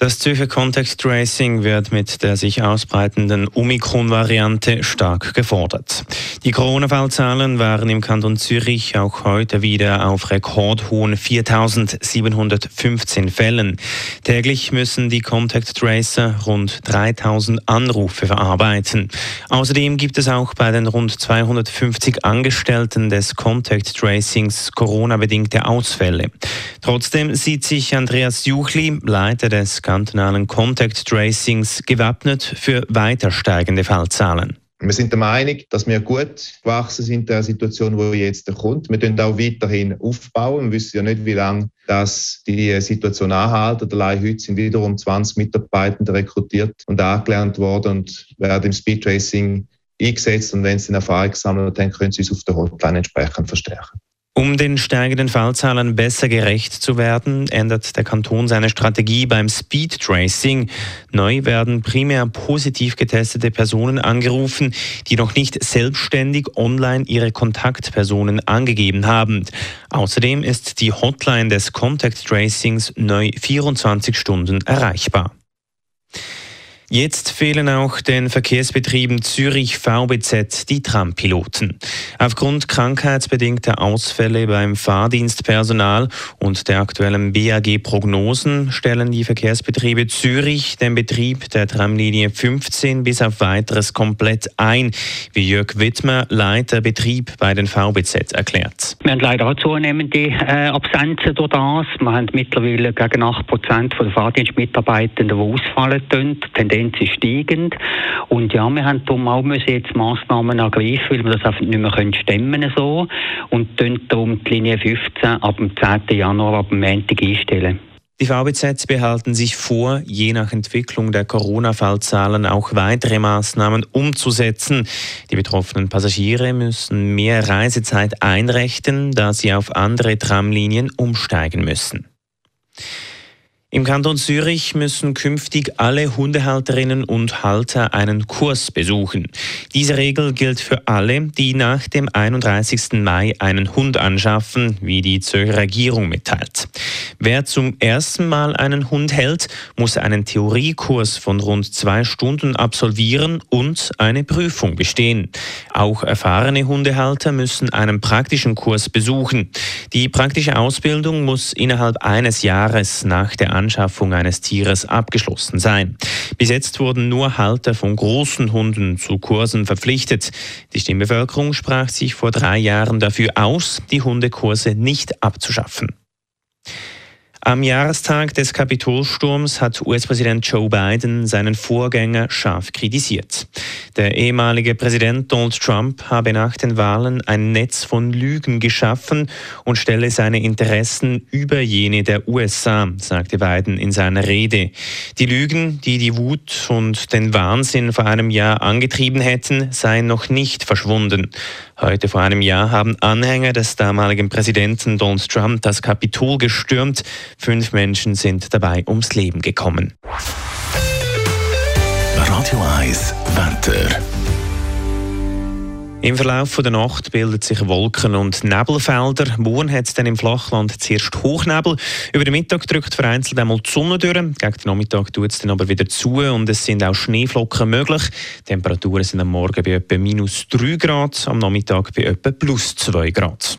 Das Zürcher Contact Tracing wird mit der sich ausbreitenden Omikron-Variante stark gefordert. Die Corona-Fallzahlen waren im Kanton Zürich auch heute wieder auf rekordhohen 4.715 Fällen. Täglich müssen die Contact Tracer rund 3.000 Anrufe verarbeiten. Außerdem gibt es auch bei den rund 250 Angestellten des Contact Tracings Corona-bedingte Ausfälle. Trotzdem sieht sich Andreas Juchli, Leiter des kantonalen Contact Tracings gewappnet für weiter steigende Fallzahlen. Wir sind der Meinung, dass wir gut gewachsen sind in der Situation, die jetzt kommt. Wir können auch weiterhin aufbauen. Wir wissen ja nicht, wie lange das die Situation anhält. Allein heute sind wiederum 20 Mitarbeitende rekrutiert und angelernt worden und werden im Speedtracing eingesetzt. Und wenn sie eine Erfahrung gesammelt haben, können sie es auf der Hotline entsprechend verstärken. Um den steigenden Fallzahlen besser gerecht zu werden, ändert der Kanton seine Strategie beim Speed Tracing. Neu werden primär positiv getestete Personen angerufen, die noch nicht selbstständig online ihre Kontaktpersonen angegeben haben. Außerdem ist die Hotline des Contact Tracings neu 24 Stunden erreichbar. Jetzt fehlen auch den Verkehrsbetrieben Zürich VBZ die Trampiloten. Aufgrund krankheitsbedingter Ausfälle beim Fahrdienstpersonal und der aktuellen BAG-Prognosen stellen die Verkehrsbetriebe Zürich den Betrieb der Tramlinie 15 bis auf weiteres komplett ein, wie Jörg Wittmer, Leiter Betrieb bei den VBZ, erklärt. Wir haben leider auch zunehmende äh, Absenzen durch das. Wir haben mittlerweile gegen 8 Prozent der Fahrdienstmitarbeitenden, die ausfallen. Tendenz Ist steigend. Und ja, wir haben darum auch müssen jetzt Massnahmen ergreifen, weil wir das einfach nicht mehr können stemmen so. Und darum die Linie 15 ab dem 10. Januar, ab dem Montag einstellen. Die VBZ behalten sich vor, je nach Entwicklung der Corona-Fallzahlen auch weitere Maßnahmen umzusetzen. Die betroffenen Passagiere müssen mehr Reisezeit einrechnen, da sie auf andere Tramlinien umsteigen müssen. Im Kanton Zürich müssen künftig alle Hundehalterinnen und Halter einen Kurs besuchen. Diese Regel gilt für alle, die nach dem 31. Mai einen Hund anschaffen, wie die Zürcher Regierung mitteilt. Wer zum ersten Mal einen Hund hält, muss einen Theoriekurs von rund zwei Stunden absolvieren und eine Prüfung bestehen. Auch erfahrene Hundehalter müssen einen praktischen Kurs besuchen. Die praktische Ausbildung muss innerhalb eines Jahres nach der Anschaffung eines Tieres abgeschlossen sein. Bis jetzt wurden nur Halter von großen Hunden zu Kursen verpflichtet. Die Stimmbevölkerung sprach sich vor drei Jahren dafür aus, die Hundekurse nicht abzuschaffen. Am Jahrestag des Kapitolsturms hat US-Präsident Joe Biden seinen Vorgänger scharf kritisiert. Der ehemalige Präsident Donald Trump habe nach den Wahlen ein Netz von Lügen geschaffen und stelle seine Interessen über jene der USA, sagte Biden in seiner Rede. Die Lügen, die die Wut und den Wahnsinn vor einem Jahr angetrieben hätten, seien noch nicht verschwunden. Heute vor einem Jahr haben Anhänger des damaligen Präsidenten Donald Trump das Kapitol gestürmt. Fünf Menschen sind dabei ums Leben gekommen. Radio 1 Wetter. Im Verlauf der Nacht bilden sich Wolken- und Nebelfelder. Morgen hat es dann im Flachland zuerst Hochnebel. Über den Mittag drückt vereinzelt einmal die Sonne durch. Gegen den Nachmittag tut es dann aber wieder zu und es sind auch Schneeflocken möglich. Die Temperaturen sind am Morgen bei etwa minus 3 Grad, am Nachmittag bei etwa plus 2 Grad.